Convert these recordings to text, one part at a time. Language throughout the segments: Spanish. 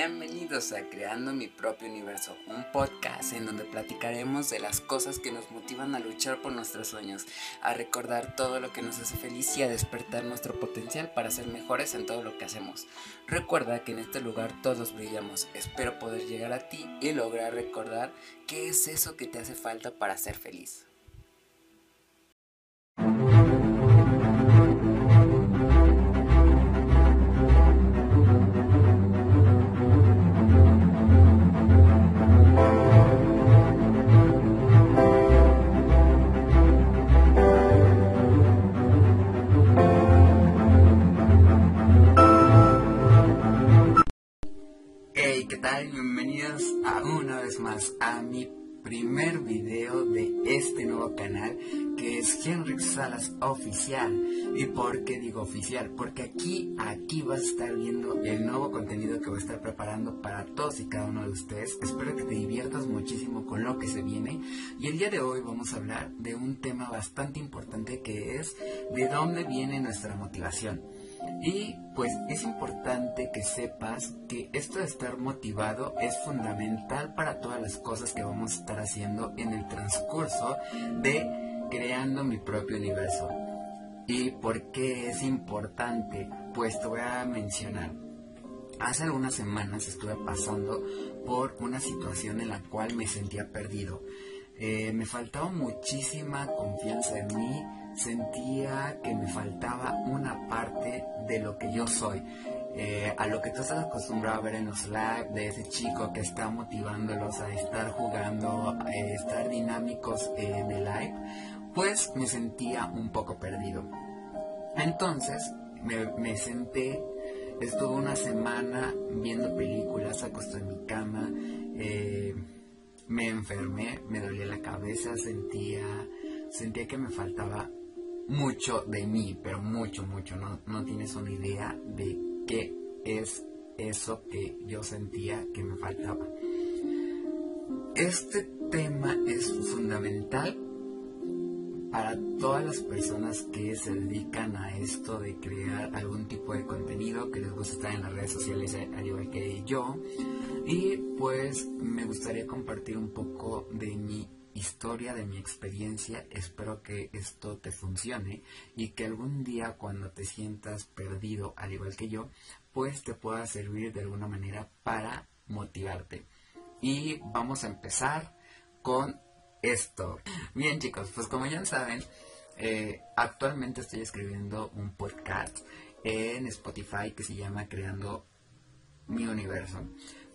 Bienvenidos a Creando mi propio universo, un podcast en donde platicaremos de las cosas que nos motivan a luchar por nuestros sueños, a recordar todo lo que nos hace feliz y a despertar nuestro potencial para ser mejores en todo lo que hacemos. Recuerda que en este lugar todos brillamos. Espero poder llegar a ti y lograr recordar qué es eso que te hace falta para ser feliz. Bienvenidos a una vez más a mi primer video de este nuevo canal que es Henry Salas Oficial. ¿Y por qué digo oficial? Porque aquí, aquí vas a estar viendo el nuevo contenido que voy a estar preparando para todos y cada uno de ustedes. Espero que te diviertas muchísimo con lo que se viene. Y el día de hoy vamos a hablar de un tema bastante importante que es de dónde viene nuestra motivación. Y pues es importante que sepas que esto de estar motivado es fundamental para todas las cosas que vamos a estar haciendo en el transcurso de creando mi propio universo. ¿Y por qué es importante? Pues te voy a mencionar. Hace algunas semanas estuve pasando por una situación en la cual me sentía perdido. Eh, me faltaba muchísima confianza en mí, sentía que me faltaba una parte de lo que yo soy. Eh, a lo que tú estás acostumbrado a ver en los live de ese chico que está motivándolos a estar jugando, a estar dinámicos en el live, pues me sentía un poco perdido. Entonces me, senté, estuve una semana viendo películas, acosté en mi cama, eh, me enfermé, me dolía la cabeza, sentía, sentía que me faltaba mucho de mí, pero mucho, mucho. No, no tienes una idea de qué es eso que yo sentía que me faltaba. Este tema es fundamental para todas las personas que se dedican a esto de crear algún tipo de contenido que les gusta estar en las redes sociales al igual que yo y pues me gustaría compartir un poco de mi historia, de mi experiencia. Espero que esto te funcione y que algún día cuando te sientas perdido, al igual que yo, pues te pueda servir de alguna manera para motivarte. Y vamos a empezar con esto. Bien chicos, pues como ya saben, eh, actualmente estoy escribiendo un podcast en Spotify que se llama Creando mi Universo.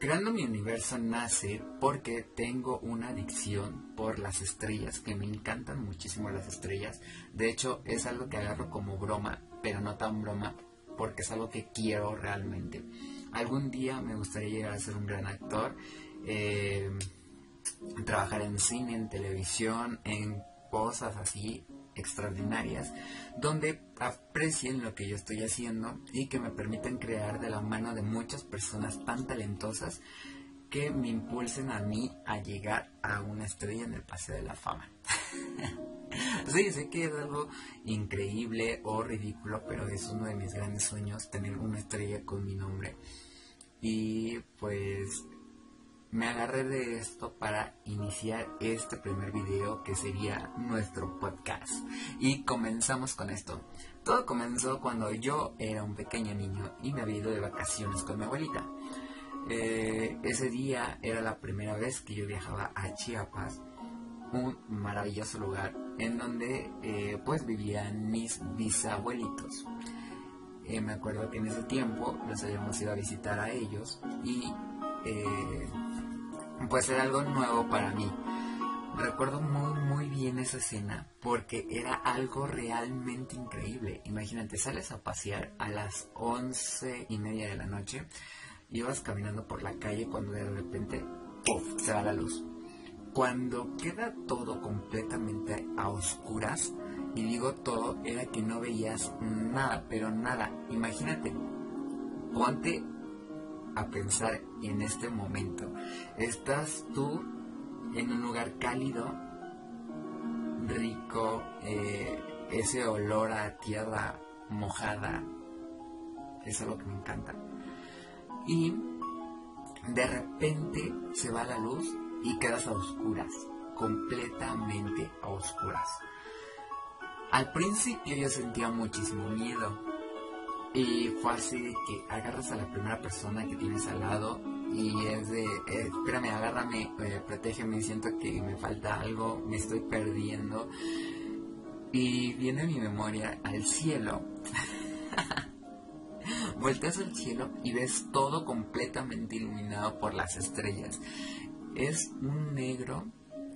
Creando mi universo nace porque tengo una adicción por las estrellas, que me encantan muchísimo las estrellas. De hecho, es algo que agarro como broma, pero no tan broma, porque es algo que quiero realmente. Algún día me gustaría llegar a ser un gran actor, eh, trabajar en cine, en televisión, en cosas así extraordinarias, donde aprecien lo que yo estoy haciendo y que me permiten crear de la mano de muchas personas tan talentosas que me impulsen a mí a llegar a una estrella en el Paseo de la Fama. sí, sé que es algo increíble o ridículo, pero es uno de mis grandes sueños tener una estrella con mi nombre. Y pues me agarré de esto para iniciar este primer video que sería nuestro podcast. Y comenzamos con esto. Todo comenzó cuando yo era un pequeño niño y me había ido de vacaciones con mi abuelita. Eh, ese día era la primera vez que yo viajaba a Chiapas, un maravilloso lugar en donde eh, pues vivían mis bisabuelitos. Eh, me acuerdo que en ese tiempo nos habíamos ido a visitar a ellos y pues era algo nuevo para mí. Recuerdo muy muy bien esa escena porque era algo realmente increíble. Imagínate, sales a pasear a las once y media de la noche, ibas caminando por la calle cuando de repente ¡puf! se va la luz. Cuando queda todo completamente a oscuras, y digo todo, era que no veías nada, pero nada. Imagínate, ponte a pensar en este momento. Estás tú en un lugar cálido, rico, eh, ese olor a tierra mojada, es algo que me encanta. Y de repente se va la luz y quedas a oscuras, completamente a oscuras. Al principio yo sentía muchísimo miedo y fue así que agarras a la primera persona que tienes al lado y es de, eh, espérame, agárrame, eh, protégeme, siento que me falta algo, me estoy perdiendo. Y viene mi memoria al cielo. Volteas al cielo y ves todo completamente iluminado por las estrellas. Es un negro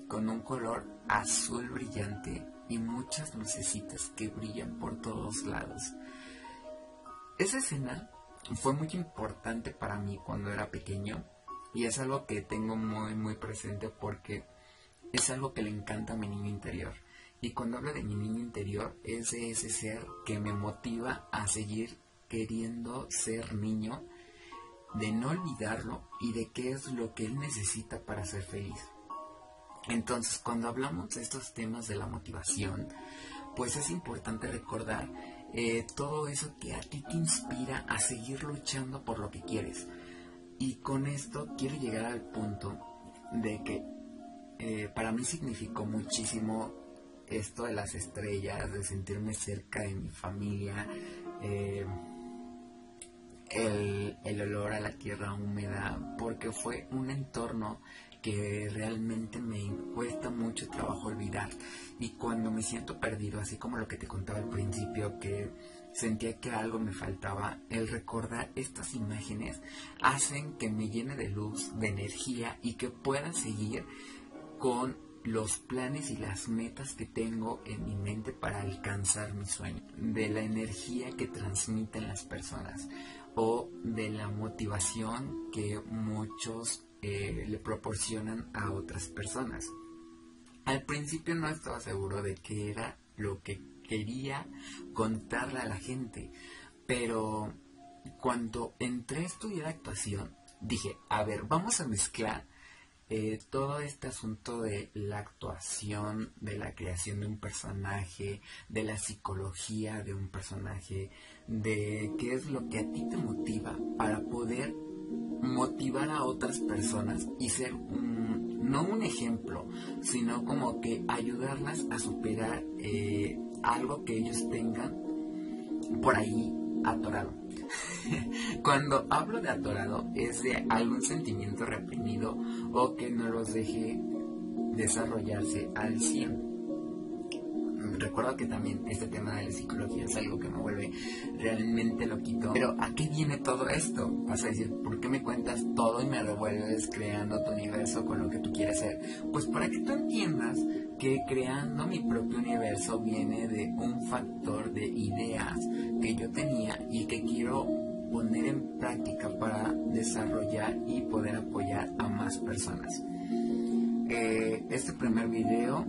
con un color azul brillante y muchas lucecitas que brillan por todos lados. Esa escena fue muy importante para mí cuando era pequeño y es algo que tengo muy muy presente porque es algo que le encanta a mi niño interior. Y cuando hablo de mi niño interior es de ese ser que me motiva a seguir queriendo ser niño, de no olvidarlo y de qué es lo que él necesita para ser feliz. Entonces, cuando hablamos de estos temas de la motivación, pues es importante recordar eh, todo eso que a ti te inspira a seguir luchando por lo que quieres. Y con esto quiero llegar al punto de que eh, para mí significó muchísimo esto de las estrellas, de sentirme cerca de mi familia, eh, el, el olor a la tierra húmeda, porque fue un entorno que realmente me cuesta mucho trabajo olvidar. Y cuando me siento perdido, así como lo que te contaba al principio, que sentía que algo me faltaba, el recordar estas imágenes hacen que me llene de luz, de energía y que pueda seguir con los planes y las metas que tengo en mi mente para alcanzar mi sueño, de la energía que transmiten las personas o de la motivación que muchos eh, le proporcionan a otras personas. Al principio no estaba seguro de qué era lo que quería contarle a la gente, pero cuando entré a estudiar actuación, dije, a ver, vamos a mezclar eh, todo este asunto de la actuación, de la creación de un personaje, de la psicología de un personaje, de qué es lo que a ti te motiva para poder motivar a otras personas y ser no un ejemplo, sino como que ayudarlas a superar eh, algo que ellos tengan por ahí atorado. Cuando hablo de atorado es de algún sentimiento reprimido o que no los deje desarrollarse al 100 recuerdo que también este tema de la psicología es algo que me vuelve realmente loquito. Pero ¿a qué viene todo esto? Vas a decir, ¿por qué me cuentas todo y me revuelves creando tu universo con lo que tú quieres ser? Pues para que tú entiendas que creando mi propio universo viene de un factor de ideas que yo tenía y que quiero poner en práctica para desarrollar y poder apoyar a más personas. Eh, este primer video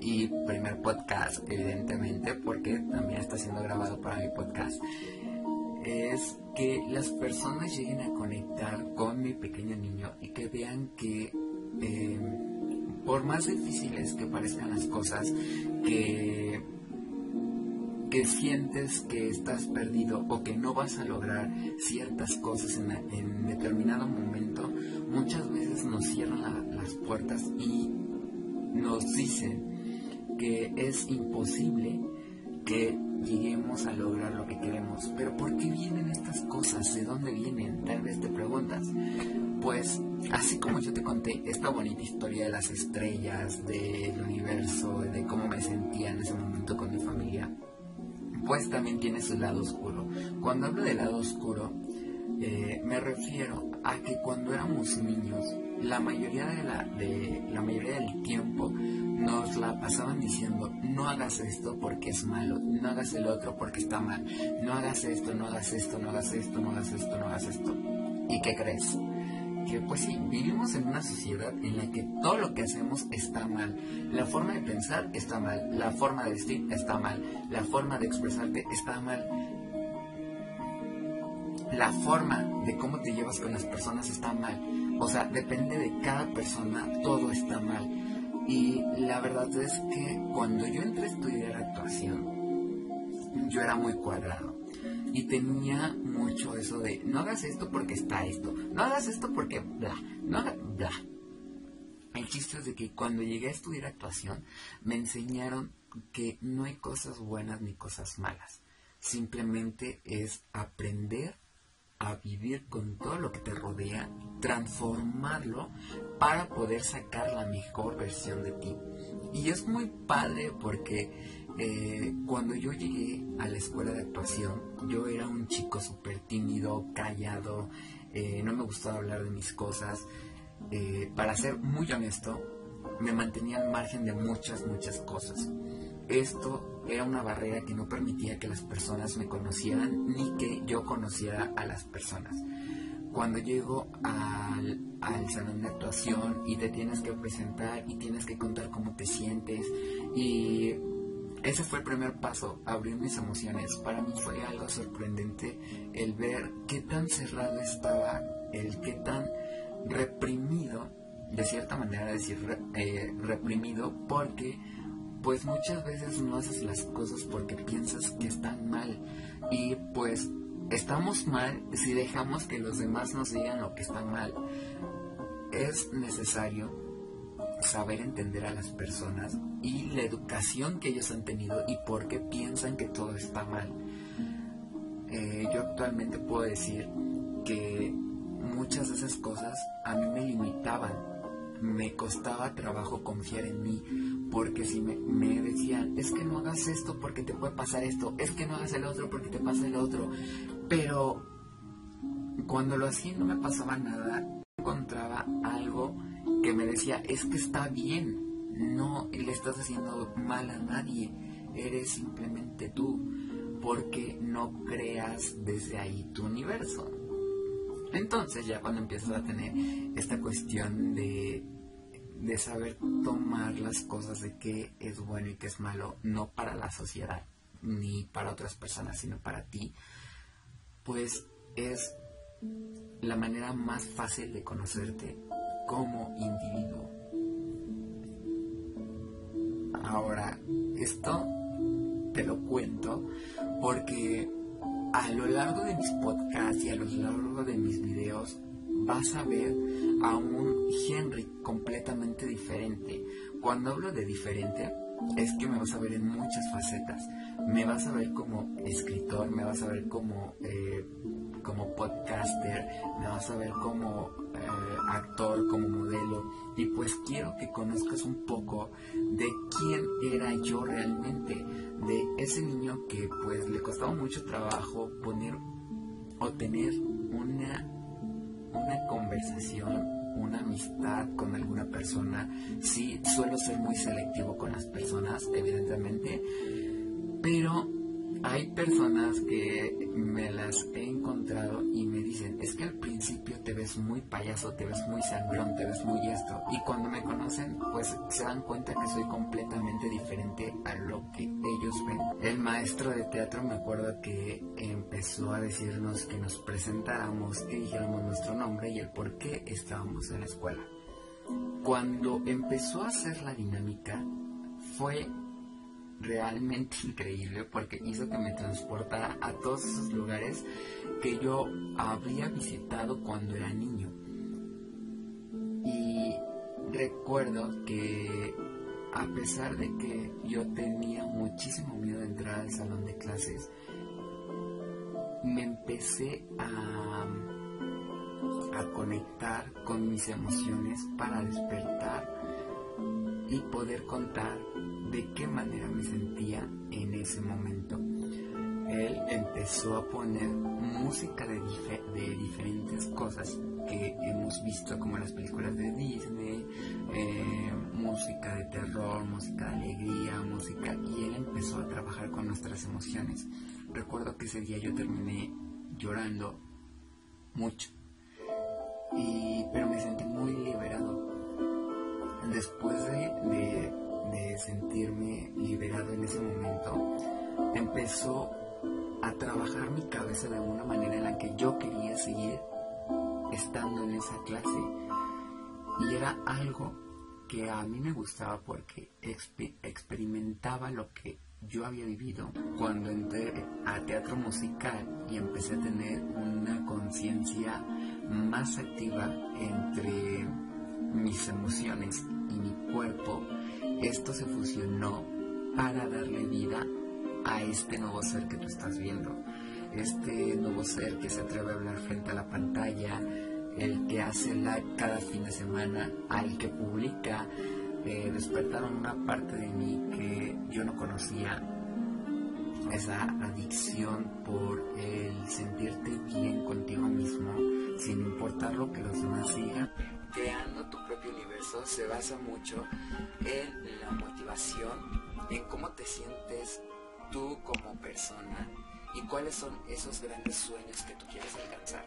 y primer podcast, evidentemente, porque también está siendo grabado para mi podcast, es que las personas lleguen a conectar con mi pequeño niño y que vean que em, por más difíciles que parezcan las cosas, que que sientes que estás perdido o que no vas a lograr ciertas cosas en, en determinado momento, muchas veces nos cierran las puertas y nos dicen que es imposible que lleguemos a lograr lo que queremos. Pero ¿por qué vienen estas cosas? ¿De dónde vienen? Tal vez te preguntas. Pues así como yo te conté esta bonita historia de las estrellas, del universo, de cómo me sentía en ese momento con mi familia, pues también tiene su lado oscuro. Cuando hablo del lado oscuro, eh, me refiero a que cuando éramos niños, la mayoría, de la, de, la mayoría del tiempo nos la pasaban diciendo, no hagas esto porque es malo, no hagas el otro porque está mal, no hagas esto, no hagas esto, no hagas esto, no hagas esto, no hagas esto. ¿Y qué crees? Que pues sí, vivimos en una sociedad en la que todo lo que hacemos está mal. La forma de pensar está mal, la forma de vestir está mal, la forma de expresarte está mal. La forma de cómo te llevas con las personas está mal. O sea, depende de cada persona, todo está mal y la verdad es que cuando yo entré a estudiar actuación, yo era muy cuadrado. Y tenía mucho eso de, no hagas esto porque está esto, no hagas esto porque bla, no hagas bla. El chiste es de que cuando llegué a estudiar actuación, me enseñaron que no hay cosas buenas ni cosas malas. Simplemente es aprender a vivir con todo lo que te rodea, transformarlo para poder sacar la mejor versión de ti. Y es muy padre porque eh, cuando yo llegué a la escuela de actuación, yo era un chico súper tímido, callado, eh, no me gustaba hablar de mis cosas. Eh, para ser muy honesto, me mantenía al margen de muchas, muchas cosas. Esto era una barrera que no permitía que las personas me conocieran ni que yo conociera a las personas. Cuando llego al, al salón de actuación y te tienes que presentar y tienes que contar cómo te sientes y ese fue el primer paso, abrir mis emociones. Para mí fue algo sorprendente el ver qué tan cerrado estaba, el qué tan reprimido, de cierta manera decir eh, reprimido, porque pues muchas veces no haces las cosas porque piensas que están mal y pues estamos mal si dejamos que los demás nos digan lo que está mal. Es necesario saber entender a las personas y la educación que ellos han tenido y por qué piensan que todo está mal. Eh, yo actualmente puedo decir que muchas de esas cosas a mí me limitaban, me costaba trabajo confiar en mí, porque si me, decían, es que no hagas esto porque te puede pasar esto, es que no hagas el otro porque te pasa el otro, pero cuando lo hacía no me pasaba nada, encontraba algo que me decía, es que está bien, no le estás haciendo mal a nadie, eres simplemente tú, porque no creas desde ahí tu universo. Entonces ya cuando empiezas a tener esta cuestión de, de saber tomar las cosas de qué es bueno y qué es malo, no para la sociedad ni para otras personas, sino para ti, pues es la manera más fácil de conocerte como individuo. Ahora, esto te lo cuento porque a lo largo de mis podcasts y a lo largo de mis videos vas a ver a un Henry completamente diferente. Cuando hablo de diferente, es que me vas a ver en muchas facetas. Me vas a ver como escritor, me vas a ver como, eh, como podcaster, me vas a ver como eh, actor, como modelo. Y pues quiero que conozcas un poco de quién era yo realmente, de ese niño que pues le costaba mucho trabajo poner o tener una, una conversación una amistad con alguna persona. Sí, suelo ser muy selectivo con las personas, evidentemente, pero hay personas que me las he encontrado y me dicen, es que al principio te ves muy payaso, te ves muy sangrón, te ves muy esto. Y cuando me conocen, pues se dan cuenta que soy completamente diferente a lo que ellos ven. El maestro de teatro me acuerdo que empezó a decirnos que nos presentáramos, que dijéramos nuestro nombre y el por qué estábamos en la escuela. Cuando empezó a hacer la dinámica, fue realmente increíble porque hizo que me transportara a todos esos lugares que yo había visitado cuando era niño. Y recuerdo que a pesar de que yo tenía muchísimo miedo de entrar al salón de clases, me empecé a, a conectar con mis emociones para despertar y poder contar de qué manera me sentía en ese momento. Él empezó a poner música de, de diferentes cosas que hemos visto como las películas de Disney, eh, música de terror, música de alegría, música, y él empezó a trabajar con nuestras emociones. Recuerdo que ese día yo terminé llorando mucho, y, pero me sentí muy liberado. Después de de sentirme liberado en ese momento, empezó a trabajar mi cabeza de una manera en la que yo quería seguir estando en esa clase. Y era algo que a mí me gustaba porque experimentaba lo que yo había vivido cuando entré a teatro musical y empecé a tener una conciencia más activa entre mis emociones y mi cuerpo, esto se fusionó para darle vida a este nuevo ser que tú estás viendo. Este nuevo ser que se atreve a hablar frente a la pantalla, el que hace live cada fin de semana, al que publica, eh, despertaron una parte de mí que yo no conocía, esa adicción por el sentirte bien contigo mismo, sin importar lo que los demás digan. Creando tu universo se basa mucho en la motivación, en cómo te sientes tú como persona y cuáles son esos grandes sueños que tú quieres alcanzar.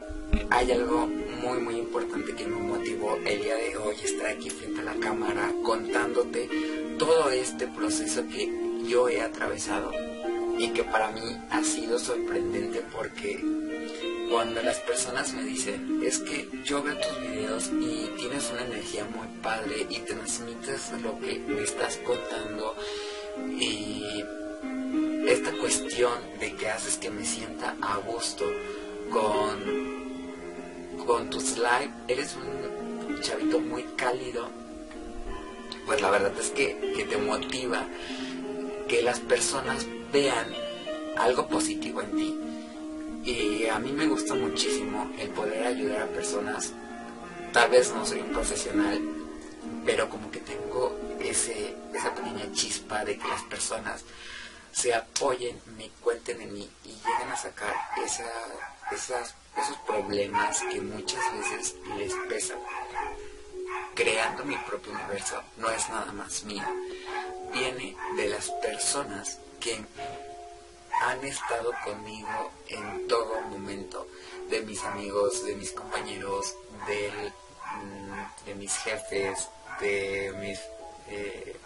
Hay algo muy muy importante que me motivó el día de hoy estar aquí frente a la cámara contándote todo este proceso que yo he atravesado y que para mí ha sido sorprendente porque cuando las personas me dicen es que yo veo tus videos y tienes una energía muy padre y transmites lo que me estás contando y esta cuestión de que haces que me sienta a gusto con, con tus live, eres un chavito muy cálido, pues la verdad es que, que te motiva que las personas vean algo positivo en ti. Y a mí me gusta muchísimo el poder ayudar a personas. Tal vez no soy un profesional, pero como que tengo ese, esa pequeña chispa de que las personas se apoyen, me cuenten en mí y lleguen a sacar esa, esas, esos problemas que muchas veces les pesan. Creando mi propio universo no es nada más mío, viene de las personas que han estado conmigo en todo momento, de mis amigos, de mis compañeros, mm, de mis jefes, de mis eh,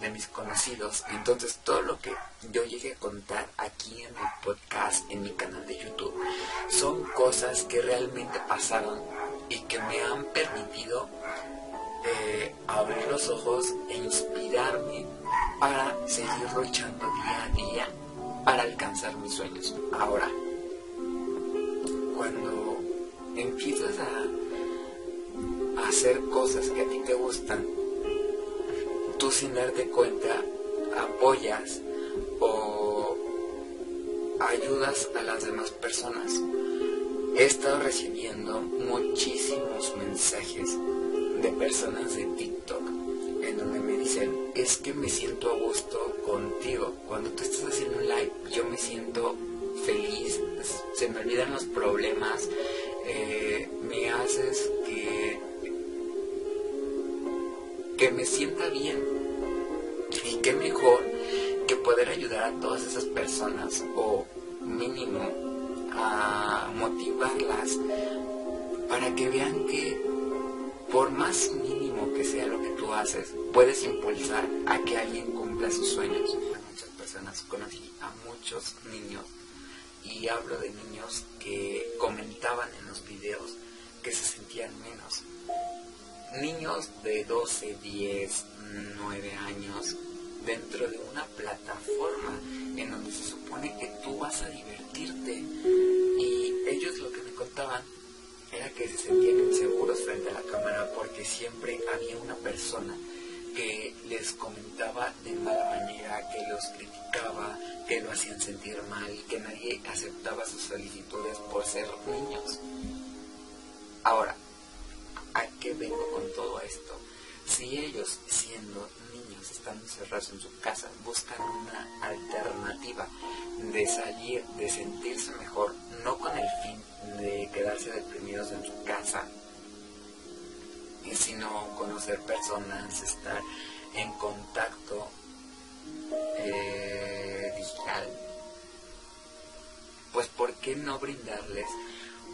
de mis conocidos. Entonces todo lo que yo llegué a contar aquí en el podcast, en mi canal de YouTube, son cosas que realmente pasaron y que me han permitido eh, abrir los ojos e inspirarme para seguir luchando día a día alcanzar mis sueños. Ahora, cuando empiezas a hacer cosas que a ti te gustan, tú sin darte cuenta apoyas o ayudas a las demás personas. He estado recibiendo muchísimos mensajes de personas de TikTok en donde me dicen, es que me siento a gusto contigo. Cuando tú estás haciendo un live, yo me siento feliz, se me olvidan los problemas, eh, me haces que que me sienta bien. Y qué mejor que poder ayudar a todas esas personas o mínimo a motivarlas para que vean que por más mínimo que sea lo que tú haces, puedes impulsar a que alguien cumpla sus sueños. Muchas personas conocí a muchos niños y hablo de niños que comentaban en los videos que se sentían menos, niños de 12, 10, 9 años dentro de una plataforma en donde se supone que tú vas a divertirte. Y ellos lo que me contaban era que se sentían inseguros frente a la cámara porque siempre había una persona que les comentaba de mala manera, que los criticaba, que lo hacían sentir mal, que nadie aceptaba sus solicitudes por ser niños. Ahora, ¿A qué vengo con todo esto? Si ellos, siendo niños, están encerrados en su casa, buscan una alternativa de salir, de sentirse mejor, no con el fin de quedarse deprimidos en su casa, sino conocer personas, estar en contacto eh, digital, pues ¿por qué no brindarles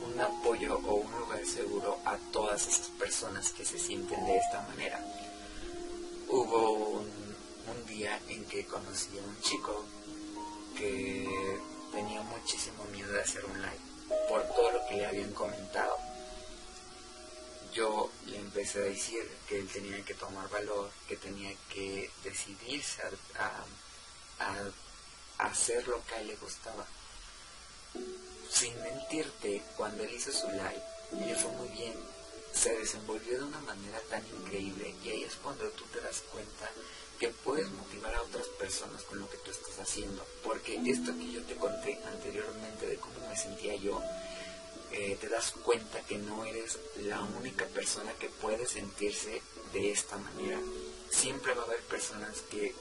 un apoyo o un lugar seguro a todas esas personas que se sienten de esta manera. Hubo un, día en que conocí a un chico que tenía muchísimo miedo de hacer un live por todo lo que le habían comentado. Yo le empecé a decir que él tenía que tomar valor, que tenía que decidirse a, hacer lo que a él le gustaba. Sin mentirte, cuando él hizo su live, le fue muy bien. Se desenvolvió de una manera tan increíble y ahí es cuando tú te das cuenta que puedes motivar a otras personas con lo que tú estás haciendo. Porque esto que yo te conté anteriormente de cómo me sentía yo, eh, te das cuenta que no eres la única persona que puede sentirse de esta manera. Siempre va a haber personas que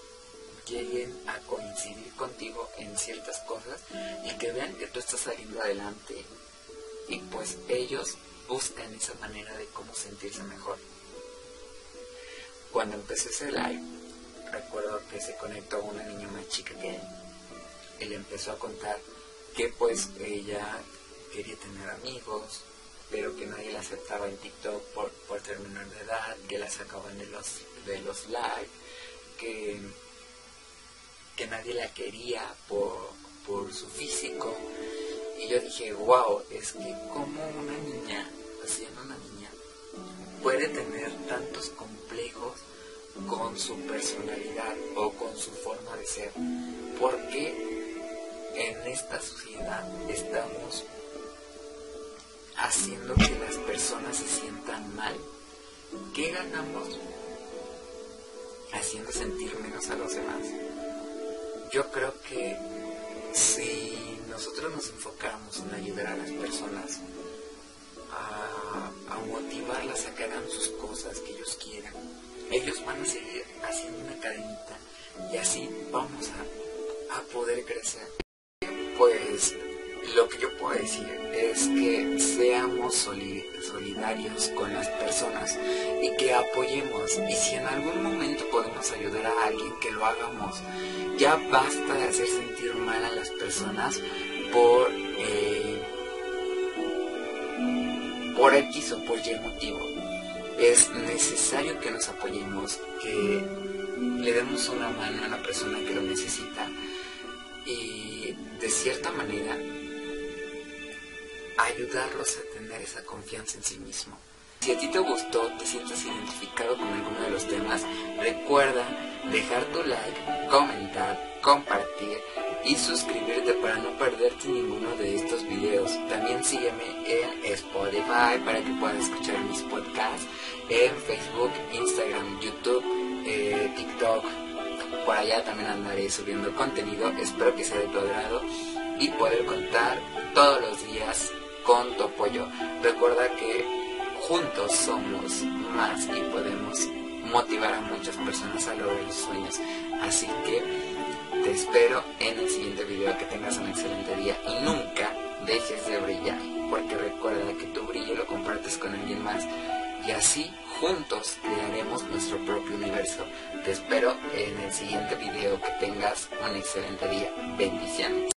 lleguen a coincidir contigo en ciertas cosas y que vean que tú estás saliendo adelante y pues ellos buscan esa manera de cómo sentirse mejor. Cuando empecé ese live, recuerdo que se conectó una niña más chica que él. Él empezó a contar que pues ella quería tener amigos, pero que nadie la aceptaba en TikTok por, por terminar de edad, que la sacaban de los, de los live, que, que nadie la quería por, por su físico. Y yo dije, wow, es que como una niña, siendo una niña, puede tener tantos complejos con su personalidad o con su forma de ser. Porque en esta sociedad estamos haciendo que las personas se sientan mal. ¿Qué ganamos haciendo sentir menos a los demás? Yo creo que si nosotros nos enfocáramos en ayudar a las personas, a, a motivarlas a que hagan sus cosas que ellos quieran, ellos van a seguir haciendo una cadenita y así vamos a, a poder crecer. Pues lo que yo puedo decir es que seamos solidarios con las personas y que apoyemos. Y si en algún momento podemos ayudar a alguien que lo hagamos. Ya basta de hacer sentir mal a las personas por eh, por X o por Y motivo. Es necesario que nos apoyemos que le demos una mano a la persona que lo necesita y de cierta manera ayudarlos a tener esa confianza en sí mismo. Si a ti te gustó, te sientes identificado con alguno de los temas, recuerda dejar tu like, comentar, compartir y suscribirte para no perderte ninguno de estos videos. También sígueme en Spotify para que puedas escuchar mis podcasts, en Facebook, Instagram, YouTube, eh, TikTok. Por allá también andaré subiendo contenido. Espero que sea de tu agrado y poder contar todos los días con tu apoyo. Recuerda que juntos somos más y podemos motivar a muchas personas a lograr sus sueños. Así que te espero en el siguiente video. Que tengas un excelente día y nunca dejes de brillar. Porque recuerda que tu brillo lo compartes con alguien más. Y así juntos crearemos nuestro propio universo. Te espero en el siguiente video. Que tengas un excelente día. Bendiciones.